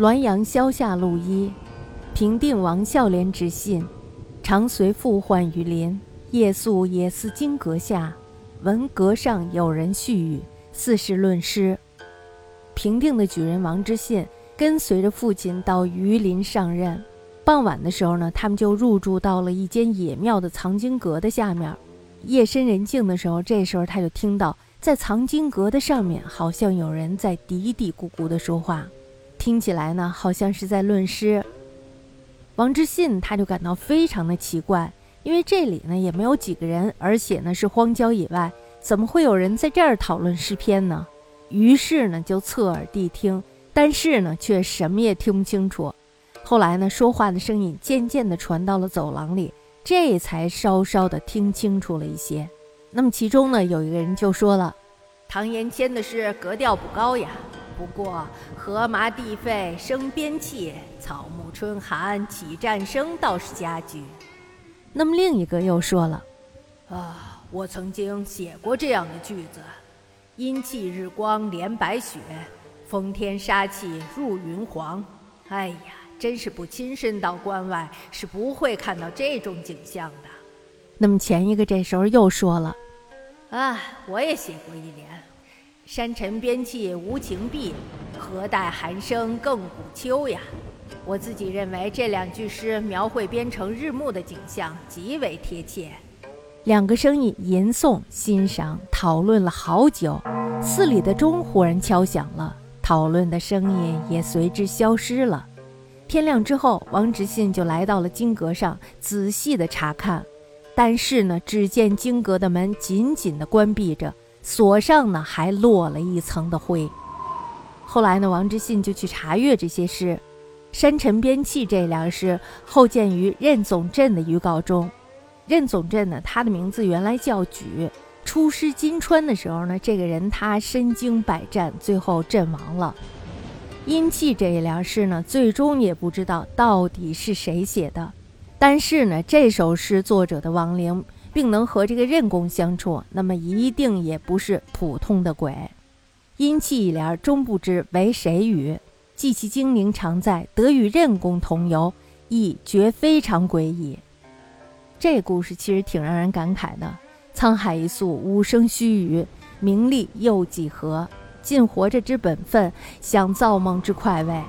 滦阳萧下路一，平定王孝廉之信，常随父唤于林。夜宿野寺金阁下，闻阁上有人絮语，似是论诗。平定的举人王之信跟随着父亲到榆林上任。傍晚的时候呢，他们就入住到了一间野庙的藏经阁的下面。夜深人静的时候，这时候他就听到在藏经阁的上面好像有人在嘀嘀咕咕地说话。听起来呢，好像是在论诗。王之信他就感到非常的奇怪，因为这里呢也没有几个人，而且呢是荒郊野外，怎么会有人在这儿讨论诗篇呢？于是呢就侧耳谛听，但是呢却什么也听不清楚。后来呢，说话的声音渐渐地传到了走廊里，这才稍稍的听清楚了一些。那么其中呢，有一个人就说了：“唐延谦的诗格调不高呀。”不过，河麻地沸生边气，草木春寒起战声倒是佳句。那么另一个又说了：“啊，我曾经写过这样的句子：阴气日光连白雪，风天杀气入云黄。哎呀，真是不亲身到关外，是不会看到这种景象的。”那么前一个这时候又说了：“啊，我也写过一联。”山尘边气无情碧，何待寒声更古秋呀？我自己认为这两句诗描绘边城日暮的景象极为贴切。两个声音吟诵、欣赏、讨论了好久，寺里的钟忽然敲响了，讨论的声音也随之消失了。天亮之后，王直信就来到了金阁上，仔细的查看，但是呢，只见金阁的门紧紧的关闭着。锁上呢，还落了一层的灰。后来呢，王之信就去查阅这些诗，《山尘边气》这两诗后见于任总镇的预告中。任总镇呢，他的名字原来叫举，出师金川的时候呢，这个人他身经百战，最后阵亡了。阴气这一联诗呢，最终也不知道到底是谁写的，但是呢，这首诗作者的亡灵。并能和这个任公相处，那么一定也不是普通的鬼。阴气一联，终不知为谁语。既其精灵常在，得与任公同游，亦觉非常诡异。这故事其实挺让人感慨的。沧海一粟，五生须臾，名利又几何？尽活着之本分，享造梦之快慰。